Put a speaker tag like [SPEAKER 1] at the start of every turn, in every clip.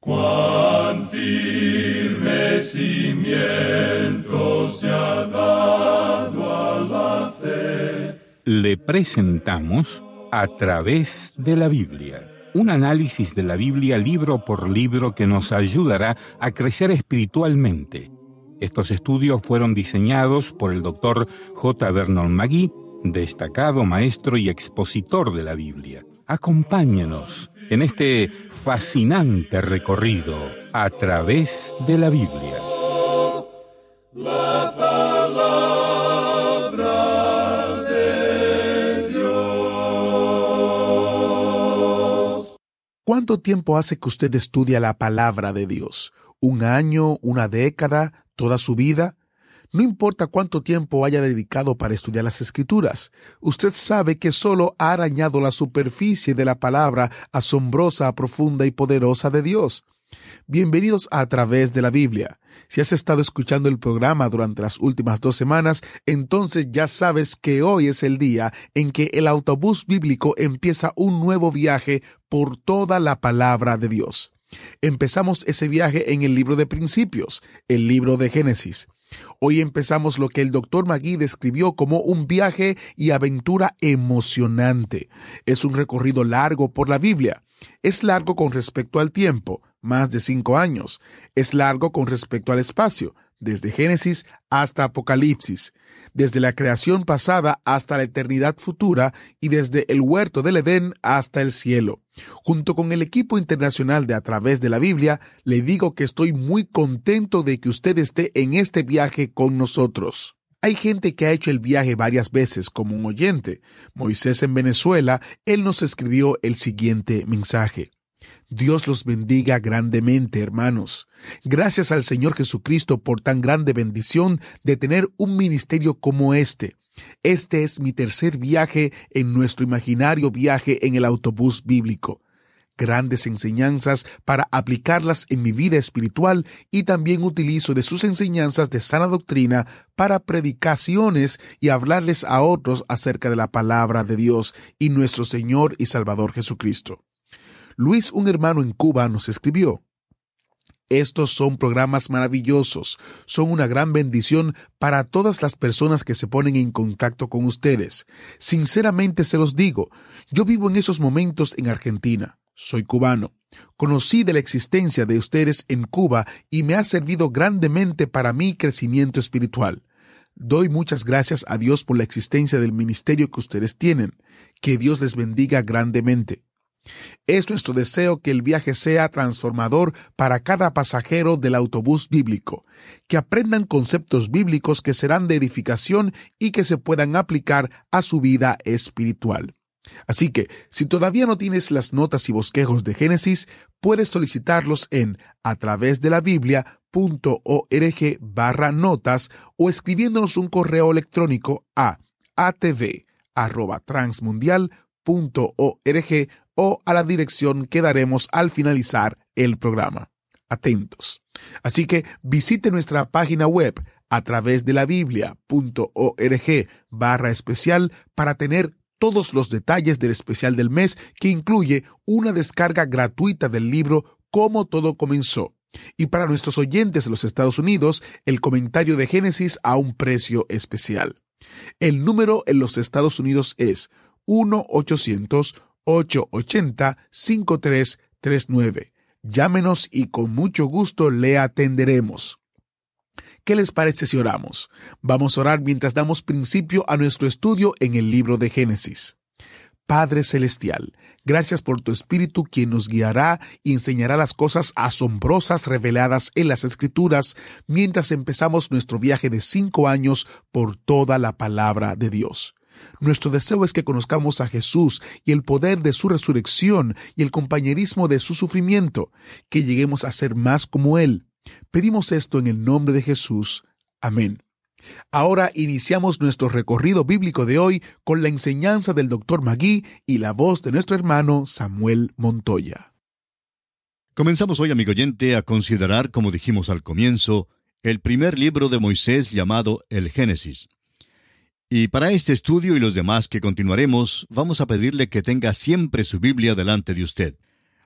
[SPEAKER 1] Cuán firme cimiento se ha dado a la fe.
[SPEAKER 2] Le presentamos a través de la Biblia. Un análisis de la Biblia libro por libro que nos ayudará a crecer espiritualmente. Estos estudios fueron diseñados por el doctor J. Vernon McGee, destacado maestro y expositor de la Biblia. Acompáñenos en este fascinante recorrido a través de la Biblia.
[SPEAKER 3] ¿Cuánto tiempo hace que usted estudia la palabra de Dios? ¿Un año? ¿Una década? ¿Toda su vida? No importa cuánto tiempo haya dedicado para estudiar las escrituras, usted sabe que solo ha arañado la superficie de la palabra asombrosa, profunda y poderosa de Dios. Bienvenidos a, través de la Biblia. Si has estado escuchando el programa durante las últimas dos semanas, entonces ya sabes que hoy es el día en que el autobús bíblico empieza un nuevo viaje por toda la palabra de Dios. Empezamos ese viaje en el libro de Principios, el libro de Génesis. Hoy empezamos lo que el doctor Magui describió como un viaje y aventura emocionante. Es un recorrido largo por la Biblia. Es largo con respecto al tiempo, más de cinco años. Es largo con respecto al espacio, desde Génesis hasta Apocalipsis, desde la creación pasada hasta la eternidad futura y desde el huerto del Edén hasta el cielo. Junto con el equipo internacional de A través de la Biblia, le digo que estoy muy contento de que usted esté en este viaje con nosotros. Hay gente que ha hecho el viaje varias veces como un oyente. Moisés en Venezuela, él nos escribió el siguiente mensaje. Dios los bendiga grandemente, hermanos. Gracias al Señor Jesucristo por tan grande bendición de tener un ministerio como este. Este es mi tercer viaje en nuestro imaginario viaje en el autobús bíblico. Grandes enseñanzas para aplicarlas en mi vida espiritual y también utilizo de sus enseñanzas de sana doctrina para predicaciones y hablarles a otros acerca de la palabra de Dios y nuestro Señor y Salvador Jesucristo. Luis, un hermano en Cuba, nos escribió, estos son programas maravillosos, son una gran bendición para todas las personas que se ponen en contacto con ustedes. Sinceramente se los digo, yo vivo en esos momentos en Argentina, soy cubano. Conocí de la existencia de ustedes en Cuba y me ha servido grandemente para mi crecimiento espiritual. Doy muchas gracias a Dios por la existencia del ministerio que ustedes tienen. Que Dios les bendiga grandemente. Es nuestro deseo que el viaje sea transformador para cada pasajero del autobús bíblico, que aprendan conceptos bíblicos que serán de edificación y que se puedan aplicar a su vida espiritual. Así que, si todavía no tienes las notas y bosquejos de Génesis, puedes solicitarlos en a través de la Biblia.org barra notas o escribiéndonos un correo electrónico a o a la dirección que daremos al finalizar el programa. Atentos. Así que visite nuestra página web a través de la biblia.org barra especial para tener todos los detalles del especial del mes que incluye una descarga gratuita del libro Cómo todo comenzó. Y para nuestros oyentes de los Estados Unidos, el comentario de Génesis a un precio especial. El número en los Estados Unidos es 1 800 880-5339. Llámenos y con mucho gusto le atenderemos. ¿Qué les parece si oramos? Vamos a orar mientras damos principio a nuestro estudio en el libro de Génesis. Padre Celestial, gracias por tu Espíritu quien nos guiará y enseñará las cosas asombrosas reveladas en las Escrituras mientras empezamos nuestro viaje de cinco años por toda la palabra de Dios. Nuestro deseo es que conozcamos a Jesús y el poder de su resurrección y el compañerismo de su sufrimiento, que lleguemos a ser más como Él. Pedimos esto en el nombre de Jesús. Amén. Ahora iniciamos nuestro recorrido bíblico de hoy con la enseñanza del doctor Magui y la voz de nuestro hermano Samuel Montoya.
[SPEAKER 4] Comenzamos hoy, amigo oyente, a considerar, como dijimos al comienzo, el primer libro de Moisés llamado el Génesis. Y para este estudio y los demás que continuaremos, vamos a pedirle que tenga siempre su Biblia delante de usted.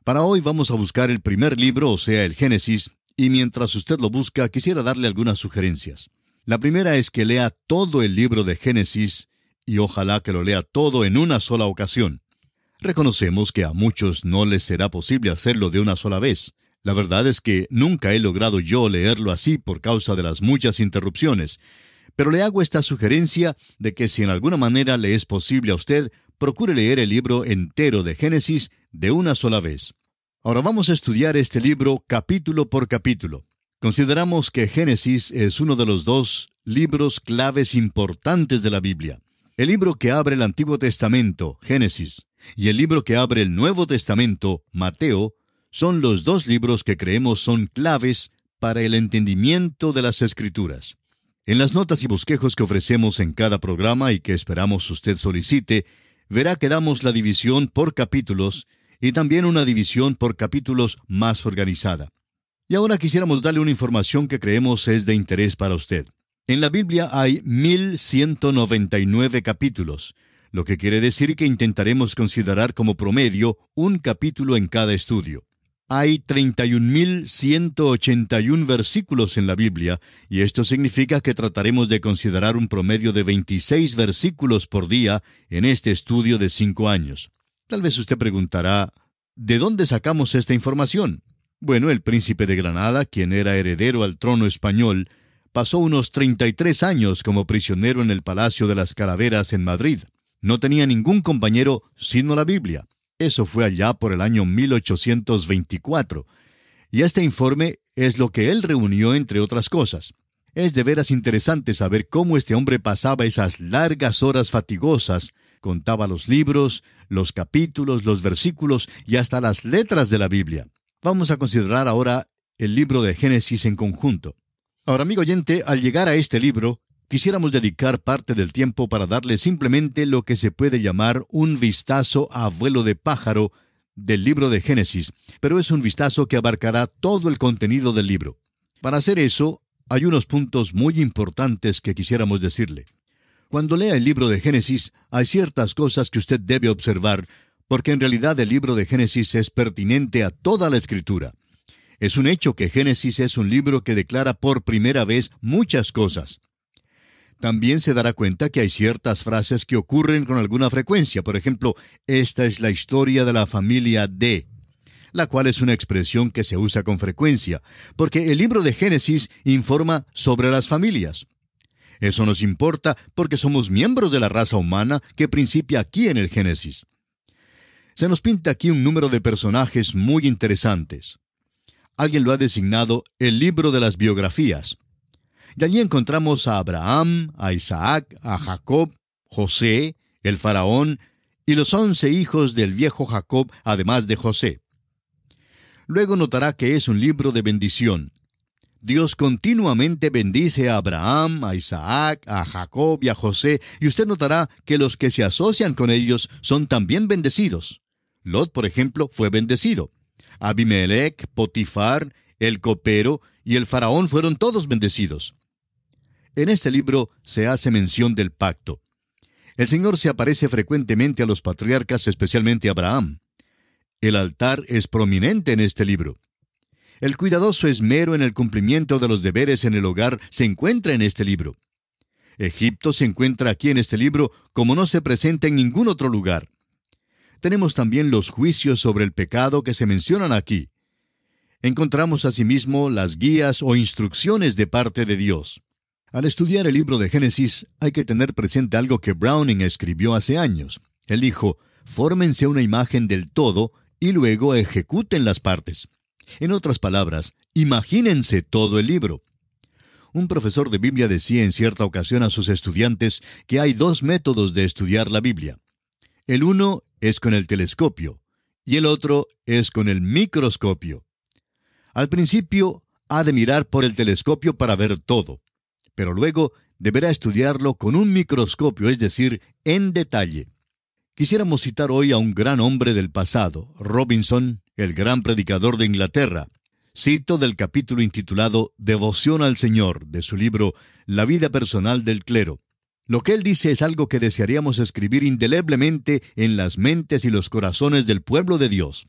[SPEAKER 4] Para hoy vamos a buscar el primer libro, o sea, el Génesis, y mientras usted lo busca, quisiera darle algunas sugerencias. La primera es que lea todo el libro de Génesis, y ojalá que lo lea todo en una sola ocasión. Reconocemos que a muchos no les será posible hacerlo de una sola vez. La verdad es que nunca he logrado yo leerlo así por causa de las muchas interrupciones. Pero le hago esta sugerencia de que si en alguna manera le es posible a usted, procure leer el libro entero de Génesis de una sola vez. Ahora vamos a estudiar este libro capítulo por capítulo. Consideramos que Génesis es uno de los dos libros claves importantes de la Biblia. El libro que abre el Antiguo Testamento, Génesis, y el libro que abre el Nuevo Testamento, Mateo, son los dos libros que creemos son claves para el entendimiento de las Escrituras. En las notas y bosquejos que ofrecemos en cada programa y que esperamos usted solicite, verá que damos la división por capítulos y también una división por capítulos más organizada. Y ahora quisiéramos darle una información que creemos es de interés para usted. En la Biblia hay 1199 capítulos, lo que quiere decir que intentaremos considerar como promedio un capítulo en cada estudio. Hay 31.181 versículos en la Biblia, y esto significa que trataremos de considerar un promedio de 26 versículos por día en este estudio de cinco años. Tal vez usted preguntará, ¿de dónde sacamos esta información? Bueno, el príncipe de Granada, quien era heredero al trono español, pasó unos 33 años como prisionero en el Palacio de las Calaveras en Madrid. No tenía ningún compañero sino la Biblia. Eso fue allá por el año 1824. Y este informe es lo que él reunió entre otras cosas. Es de veras interesante saber cómo este hombre pasaba esas largas horas fatigosas, contaba los libros, los capítulos, los versículos y hasta las letras de la Biblia. Vamos a considerar ahora el libro de Génesis en conjunto. Ahora, amigo oyente, al llegar a este libro, quisiéramos dedicar parte del tiempo para darle simplemente lo que se puede llamar un vistazo a vuelo de pájaro del libro de Génesis, pero es un vistazo que abarcará todo el contenido del libro. Para hacer eso, hay unos puntos muy importantes que quisiéramos decirle. Cuando lea el libro de Génesis, hay ciertas cosas que usted debe observar, porque en realidad el libro de Génesis es pertinente a toda la escritura. Es un hecho que Génesis es un libro que declara por primera vez muchas cosas. También se dará cuenta que hay ciertas frases que ocurren con alguna frecuencia. Por ejemplo, esta es la historia de la familia D, la cual es una expresión que se usa con frecuencia, porque el libro de Génesis informa sobre las familias. Eso nos importa porque somos miembros de la raza humana que principia aquí en el Génesis. Se nos pinta aquí un número de personajes muy interesantes. Alguien lo ha designado el libro de las biografías. De allí encontramos a Abraham, a Isaac, a Jacob, José, el faraón y los once hijos del viejo Jacob, además de José. Luego notará que es un libro de bendición. Dios continuamente bendice a Abraham, a Isaac, a Jacob y a José, y usted notará que los que se asocian con ellos son también bendecidos. Lot, por ejemplo, fue bendecido. Abimelech, Potifar, el copero y el faraón fueron todos bendecidos. En este libro se hace mención del pacto. El Señor se aparece frecuentemente a los patriarcas, especialmente a Abraham. El altar es prominente en este libro. El cuidadoso esmero en el cumplimiento de los deberes en el hogar se encuentra en este libro. Egipto se encuentra aquí en este libro como no se presenta en ningún otro lugar. Tenemos también los juicios sobre el pecado que se mencionan aquí. Encontramos asimismo las guías o instrucciones de parte de Dios. Al estudiar el libro de Génesis hay que tener presente algo que Browning escribió hace años. Él dijo, fórmense una imagen del todo y luego ejecuten las partes. En otras palabras, imagínense todo el libro. Un profesor de Biblia decía en cierta ocasión a sus estudiantes que hay dos métodos de estudiar la Biblia. El uno es con el telescopio y el otro es con el microscopio. Al principio ha de mirar por el telescopio para ver todo pero luego deberá estudiarlo con un microscopio, es decir, en detalle. Quisiéramos citar hoy a un gran hombre del pasado, Robinson, el gran predicador de Inglaterra. Cito del capítulo intitulado Devoción al Señor, de su libro La vida personal del clero. Lo que él dice es algo que desearíamos escribir indeleblemente en las mentes y los corazones del pueblo de Dios.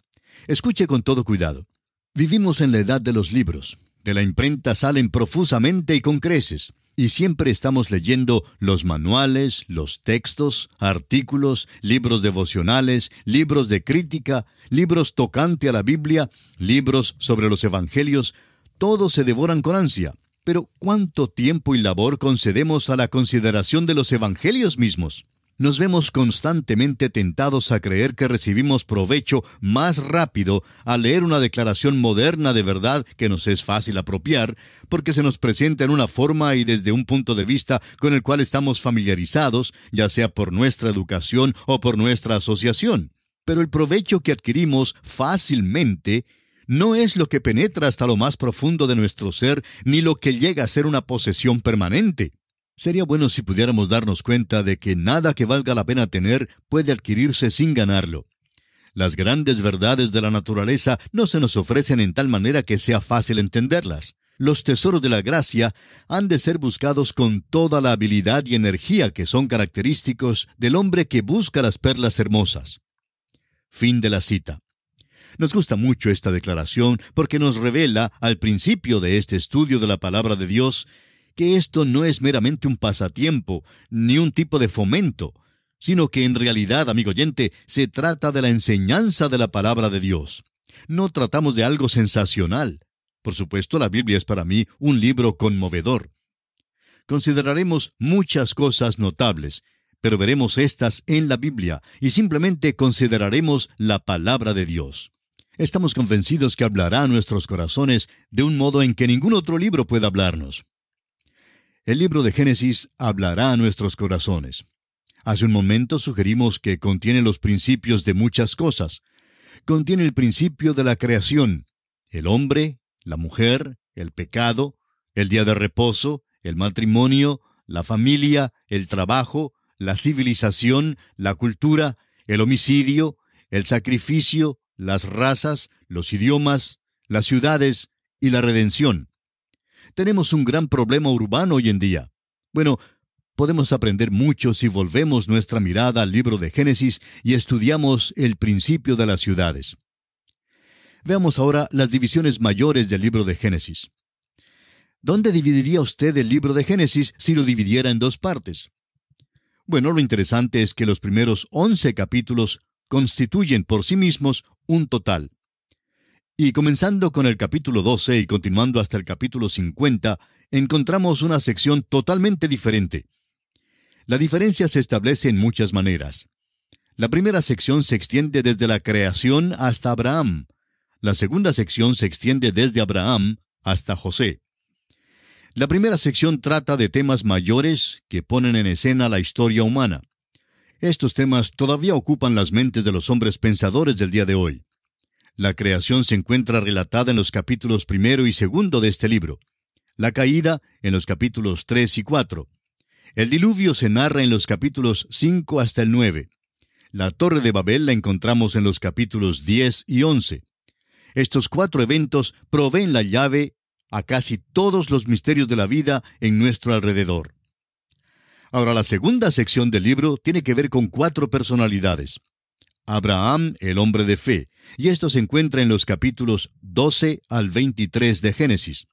[SPEAKER 4] Escuche con todo cuidado. Vivimos en la edad de los libros. De la imprenta salen profusamente y con creces y siempre estamos leyendo los manuales, los textos, artículos, libros devocionales, libros de crítica, libros tocante a la Biblia, libros sobre los Evangelios, todos se devoran con ansia. Pero ¿cuánto tiempo y labor concedemos a la consideración de los Evangelios mismos? Nos vemos constantemente tentados a creer que recibimos provecho más rápido al leer una declaración moderna de verdad que nos es fácil apropiar, porque se nos presenta en una forma y desde un punto de vista con el cual estamos familiarizados, ya sea por nuestra educación o por nuestra asociación. Pero el provecho que adquirimos fácilmente no es lo que penetra hasta lo más profundo de nuestro ser, ni lo que llega a ser una posesión permanente. Sería bueno si pudiéramos darnos cuenta de que nada que valga la pena tener puede adquirirse sin ganarlo. Las grandes verdades de la naturaleza no se nos ofrecen en tal manera que sea fácil entenderlas. Los tesoros de la gracia han de ser buscados con toda la habilidad y energía que son característicos del hombre que busca las perlas hermosas. Fin de la cita. Nos gusta mucho esta declaración porque nos revela, al principio de este estudio de la palabra de Dios, que esto no es meramente un pasatiempo, ni un tipo de fomento, sino que en realidad, amigo oyente, se trata de la enseñanza de la palabra de Dios. No tratamos de algo sensacional. Por supuesto, la Biblia es para mí un libro conmovedor. Consideraremos muchas cosas notables, pero veremos estas en la Biblia y simplemente consideraremos la palabra de Dios. Estamos convencidos que hablará a nuestros corazones de un modo en que ningún otro libro pueda hablarnos. El libro de Génesis hablará a nuestros corazones. Hace un momento sugerimos que contiene los principios de muchas cosas. Contiene el principio de la creación, el hombre, la mujer, el pecado, el día de reposo, el matrimonio, la familia, el trabajo, la civilización, la cultura, el homicidio, el sacrificio, las razas, los idiomas, las ciudades y la redención tenemos un gran problema urbano hoy en día. Bueno, podemos aprender mucho si volvemos nuestra mirada al libro de Génesis y estudiamos el principio de las ciudades. Veamos ahora las divisiones mayores del libro de Génesis. ¿Dónde dividiría usted el libro de Génesis si lo dividiera en dos partes? Bueno, lo interesante es que los primeros once capítulos constituyen por sí mismos un total. Y comenzando con el capítulo 12 y continuando hasta el capítulo 50, encontramos una sección totalmente diferente. La diferencia se establece en muchas maneras. La primera sección se extiende desde la creación hasta Abraham. La segunda sección se extiende desde Abraham hasta José. La primera sección trata de temas mayores que ponen en escena la historia humana. Estos temas todavía ocupan las mentes de los hombres pensadores del día de hoy. La creación se encuentra relatada en los capítulos primero y segundo de este libro. La caída en los capítulos tres y cuatro. El diluvio se narra en los capítulos cinco hasta el nueve. La torre de Babel la encontramos en los capítulos diez y once. Estos cuatro eventos proveen la llave a casi todos los misterios de la vida en nuestro alrededor. Ahora, la segunda sección del libro tiene que ver con cuatro personalidades. Abraham, el hombre de fe, y esto se encuentra en los capítulos 12 al 23 de Génesis.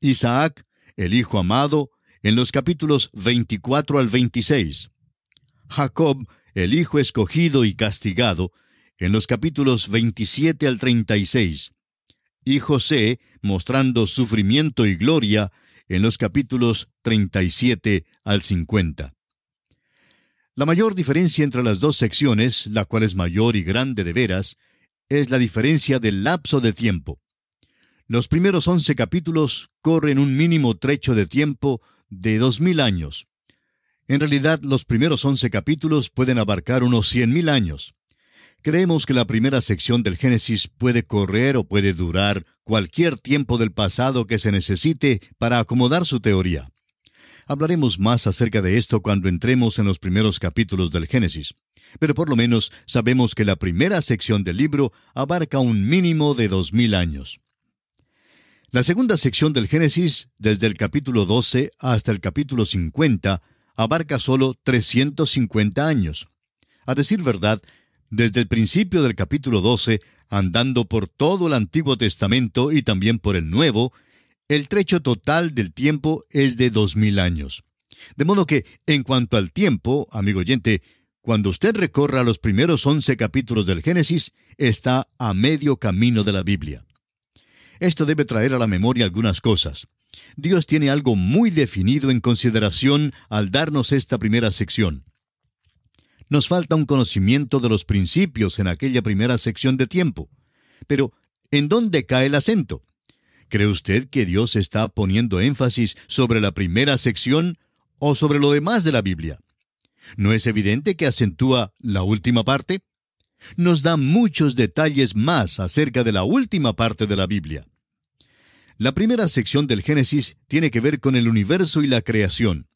[SPEAKER 4] Isaac, el hijo amado, en los capítulos 24 al 26. Jacob, el hijo escogido y castigado, en los capítulos 27 al 36. Y José, mostrando sufrimiento y gloria, en los capítulos 37 al 50. La mayor diferencia entre las dos secciones, la cual es mayor y grande de veras, es la diferencia del lapso de tiempo. Los primeros once capítulos corren un mínimo trecho de tiempo de dos mil años. En realidad, los primeros once capítulos pueden abarcar unos cien mil años. Creemos que la primera sección del Génesis puede correr o puede durar cualquier tiempo del pasado que se necesite para acomodar su teoría. Hablaremos más acerca de esto cuando entremos en los primeros capítulos del Génesis. Pero por lo menos sabemos que la primera sección del libro abarca un mínimo de dos mil años. La segunda sección del Génesis, desde el capítulo 12 hasta el capítulo 50, abarca solo 350 años. A decir verdad, desde el principio del capítulo 12, andando por todo el Antiguo Testamento y también por el Nuevo, el trecho total del tiempo es de dos mil años. De modo que, en cuanto al tiempo, amigo oyente, cuando usted recorra los primeros once capítulos del Génesis, está a medio camino de la Biblia. Esto debe traer a la memoria algunas cosas. Dios tiene algo muy definido en consideración al darnos esta primera sección. Nos falta un conocimiento de los principios en aquella primera sección de tiempo. Pero, ¿en dónde cae el acento? ¿Cree usted que Dios está poniendo énfasis sobre la primera sección o sobre lo demás de la Biblia? ¿No es evidente que acentúa la última parte? Nos da muchos detalles más acerca de la última parte de la Biblia. La primera sección del Génesis tiene que ver con el universo y la creación.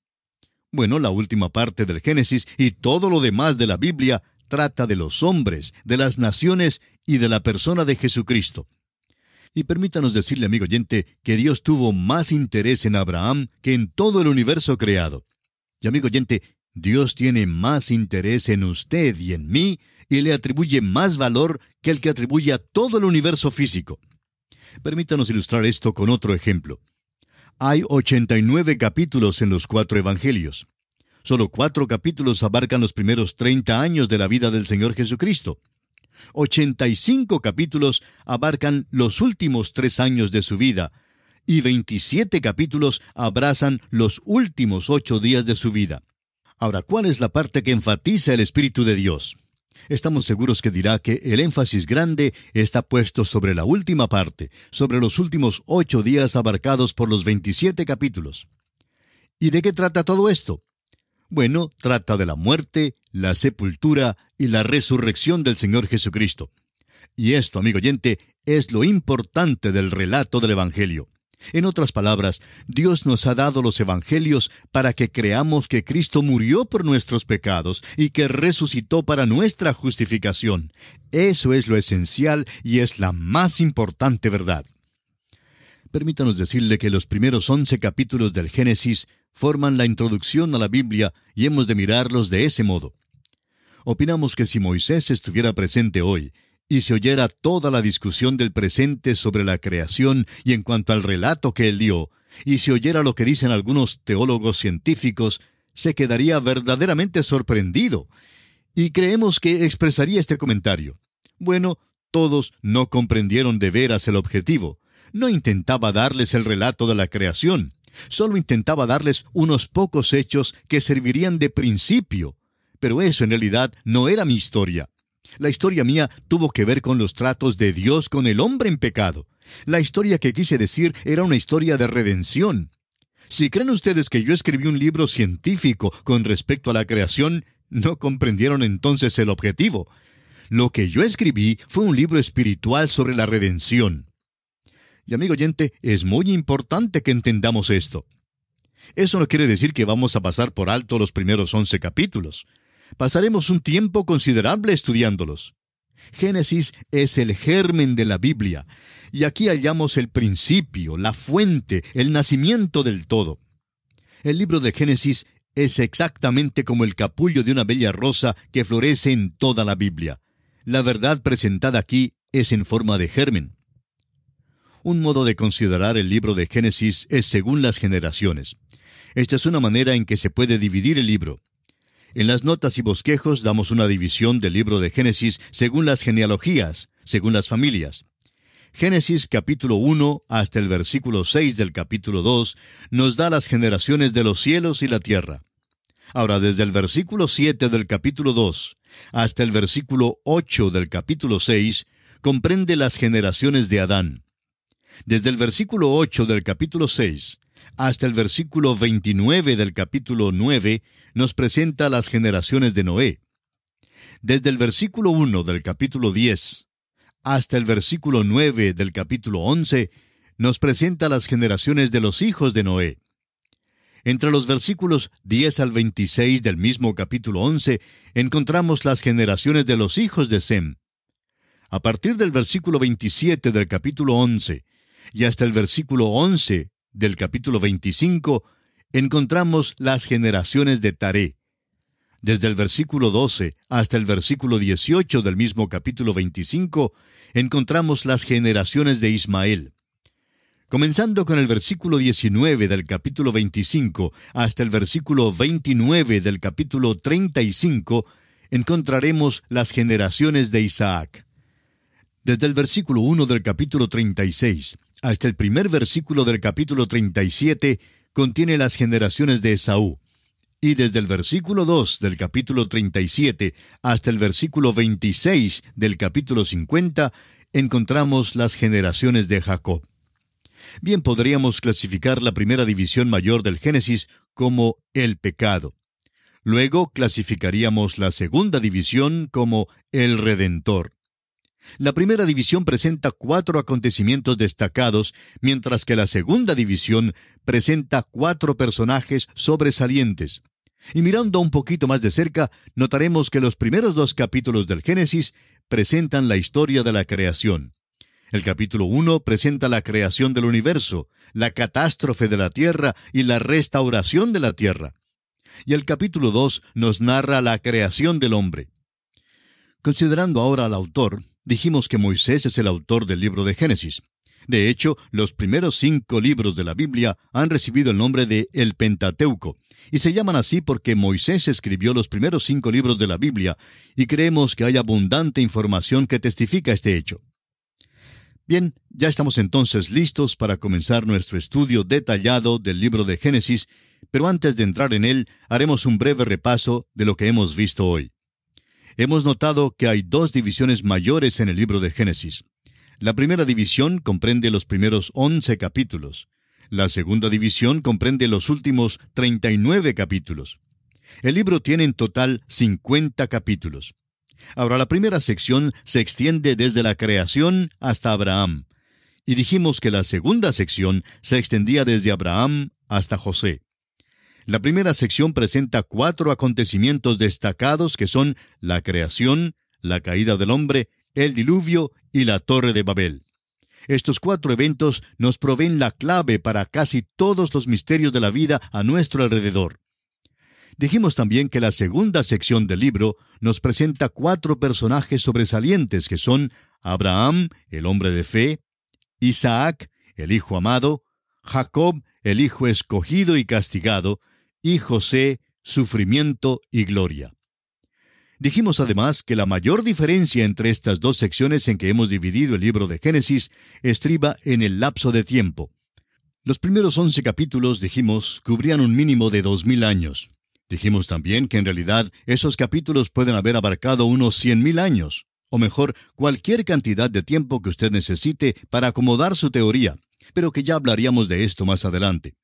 [SPEAKER 4] Bueno, la última parte del Génesis y todo lo demás de la Biblia trata de los hombres, de las naciones y de la persona de Jesucristo. Y permítanos decirle, amigo oyente, que Dios tuvo más interés en Abraham que en todo el universo creado. Y amigo oyente, Dios tiene más interés en usted y en mí y le atribuye más valor que el que atribuye a todo el universo físico. Permítanos ilustrar esto con otro ejemplo. Hay 89 capítulos en los cuatro evangelios. Solo cuatro capítulos abarcan los primeros 30 años de la vida del Señor Jesucristo. 85 capítulos abarcan los últimos tres años de su vida, y 27 capítulos abrazan los últimos ocho días de su vida. Ahora, ¿cuál es la parte que enfatiza el Espíritu de Dios? Estamos seguros que dirá que el énfasis grande está puesto sobre la última parte, sobre los últimos ocho días abarcados por los 27 capítulos. ¿Y de qué trata todo esto? Bueno, trata de la muerte, la sepultura y la resurrección del Señor Jesucristo. Y esto, amigo oyente, es lo importante del relato del Evangelio. En otras palabras, Dios nos ha dado los Evangelios para que creamos que Cristo murió por nuestros pecados y que resucitó para nuestra justificación. Eso es lo esencial y es la más importante verdad. Permítanos decirle que los primeros once capítulos del Génesis forman la introducción a la Biblia y hemos de mirarlos de ese modo. Opinamos que si Moisés estuviera presente hoy, y se oyera toda la discusión del presente sobre la creación y en cuanto al relato que él dio, y se oyera lo que dicen algunos teólogos científicos, se quedaría verdaderamente sorprendido. Y creemos que expresaría este comentario. Bueno, todos no comprendieron de veras el objetivo. No intentaba darles el relato de la creación, solo intentaba darles unos pocos hechos que servirían de principio. Pero eso en realidad no era mi historia. La historia mía tuvo que ver con los tratos de Dios con el hombre en pecado. La historia que quise decir era una historia de redención. Si creen ustedes que yo escribí un libro científico con respecto a la creación, no comprendieron entonces el objetivo. Lo que yo escribí fue un libro espiritual sobre la redención. Y amigo oyente, es muy importante que entendamos esto. Eso no quiere decir que vamos a pasar por alto los primeros once capítulos pasaremos un tiempo considerable estudiándolos. Génesis es el germen de la Biblia, y aquí hallamos el principio, la fuente, el nacimiento del todo. El libro de Génesis es exactamente como el capullo de una bella rosa que florece en toda la Biblia. La verdad presentada aquí es en forma de germen. Un modo de considerar el libro de Génesis es según las generaciones. Esta es una manera en que se puede dividir el libro. En las notas y bosquejos damos una división del libro de Génesis según las genealogías, según las familias. Génesis capítulo 1 hasta el versículo 6 del capítulo 2 nos da las generaciones de los cielos y la tierra. Ahora, desde el versículo 7 del capítulo 2 hasta el versículo 8 del capítulo 6, comprende las generaciones de Adán. Desde el versículo 8 del capítulo 6 hasta el versículo 29 del capítulo 9 nos presenta las generaciones de Noé. Desde el versículo 1 del capítulo 10 hasta el versículo 9 del capítulo 11 nos presenta las generaciones de los hijos de Noé. Entre los versículos 10 al 26 del mismo capítulo 11 encontramos las generaciones de los hijos de Sem. A partir del versículo 27 del capítulo 11 y hasta el versículo 11 del capítulo 25, encontramos las generaciones de Taré. desde el versículo 12 hasta el versículo 18 del mismo capítulo 25, encontramos las generaciones de Ismael. Comenzando con el versículo 19 del capítulo 25 hasta el versículo 29 del capítulo 35, encontraremos las generaciones de Isaac. Desde el versículo 1 del capítulo 36 hasta el primer versículo del capítulo 37 contiene las generaciones de Esaú. Y desde el versículo 2 del capítulo 37 hasta el versículo 26 del capítulo 50 encontramos las generaciones de Jacob. Bien podríamos clasificar la primera división mayor del Génesis como el pecado. Luego clasificaríamos la segunda división como el Redentor. La primera división presenta cuatro acontecimientos destacados, mientras que la segunda división presenta cuatro personajes sobresalientes. Y mirando un poquito más de cerca, notaremos que los primeros dos capítulos del Génesis presentan la historia de la creación. El capítulo 1 presenta la creación del universo, la catástrofe de la tierra y la restauración de la tierra. Y el capítulo 2 nos narra la creación del hombre. Considerando ahora al autor, dijimos que Moisés es el autor del libro de Génesis. De hecho, los primeros cinco libros de la Biblia han recibido el nombre de el Pentateuco, y se llaman así porque Moisés escribió los primeros cinco libros de la Biblia, y creemos que hay abundante información que testifica este hecho. Bien, ya estamos entonces listos para comenzar nuestro estudio detallado del libro de Génesis, pero antes de entrar en él, haremos un breve repaso de lo que hemos visto hoy. Hemos notado que hay dos divisiones mayores en el libro de Génesis. La primera división comprende los primeros once capítulos. La segunda división comprende los últimos treinta y nueve capítulos. El libro tiene en total cincuenta capítulos. Ahora, la primera sección se extiende desde la creación hasta Abraham. Y dijimos que la segunda sección se extendía desde Abraham hasta José. La primera sección presenta cuatro acontecimientos destacados que son la creación, la caída del hombre, el diluvio y la torre de Babel. Estos cuatro eventos nos proveen la clave para casi todos los misterios de la vida a nuestro alrededor. Dijimos también que la segunda sección del libro nos presenta cuatro personajes sobresalientes que son Abraham, el hombre de fe, Isaac, el hijo amado, Jacob, el hijo escogido y castigado, y José, sufrimiento y gloria. Dijimos además que la mayor diferencia entre estas dos secciones en que hemos dividido el libro de Génesis estriba en el lapso de tiempo. Los primeros once capítulos, dijimos, cubrían un mínimo de dos mil años. Dijimos también que en realidad esos capítulos pueden haber abarcado unos cien mil años, o mejor, cualquier cantidad de tiempo que usted necesite para acomodar su teoría, pero que ya hablaríamos de esto más adelante.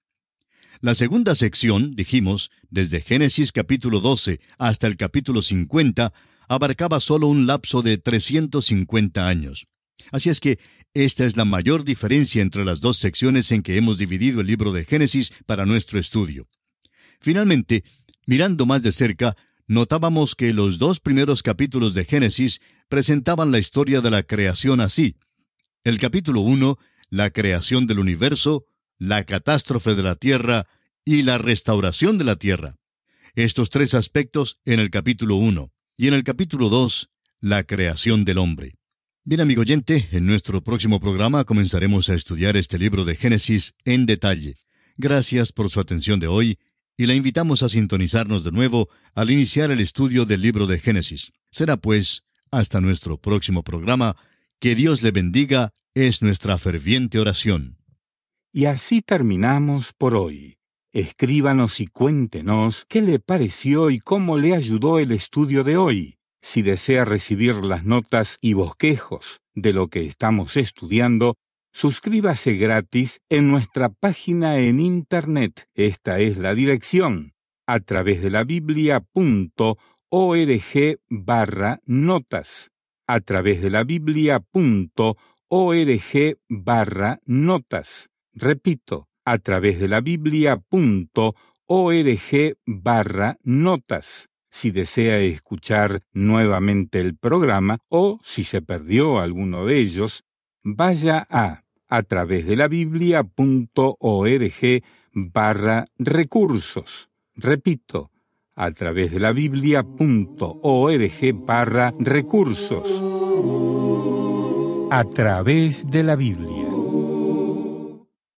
[SPEAKER 4] La segunda sección, dijimos, desde Génesis capítulo 12 hasta el capítulo 50, abarcaba solo un lapso de 350 años. Así es que esta es la mayor diferencia entre las dos secciones en que hemos dividido el libro de Génesis para nuestro estudio. Finalmente, Mirando más de cerca, notábamos que los dos primeros capítulos de Génesis presentaban la historia de la creación así. El capítulo 1, la creación del universo, la catástrofe de la tierra y la restauración de la tierra. Estos tres aspectos en el capítulo 1. Y en el capítulo 2, la creación del hombre. Bien, amigo oyente, en nuestro próximo programa comenzaremos a estudiar este libro de Génesis en detalle. Gracias por su atención de hoy y la invitamos a sintonizarnos de nuevo al iniciar el estudio del libro de Génesis. Será pues, hasta nuestro próximo programa, que Dios le bendiga, es nuestra ferviente oración.
[SPEAKER 2] Y así terminamos por hoy. Escríbanos y cuéntenos qué le pareció y cómo le ayudó el estudio de hoy. Si desea recibir las notas y bosquejos de lo que estamos estudiando, Suscríbase gratis en nuestra página en Internet. Esta es la dirección a través de la biblia.org barra notas. A través de la biblia.org barra notas. Repito, a través de la biblia.org barra notas. Si desea escuchar nuevamente el programa o si se perdió alguno de ellos, vaya a a través de la biblia.org barra recursos. Repito, a través de la biblia.org barra recursos. A través de la Biblia.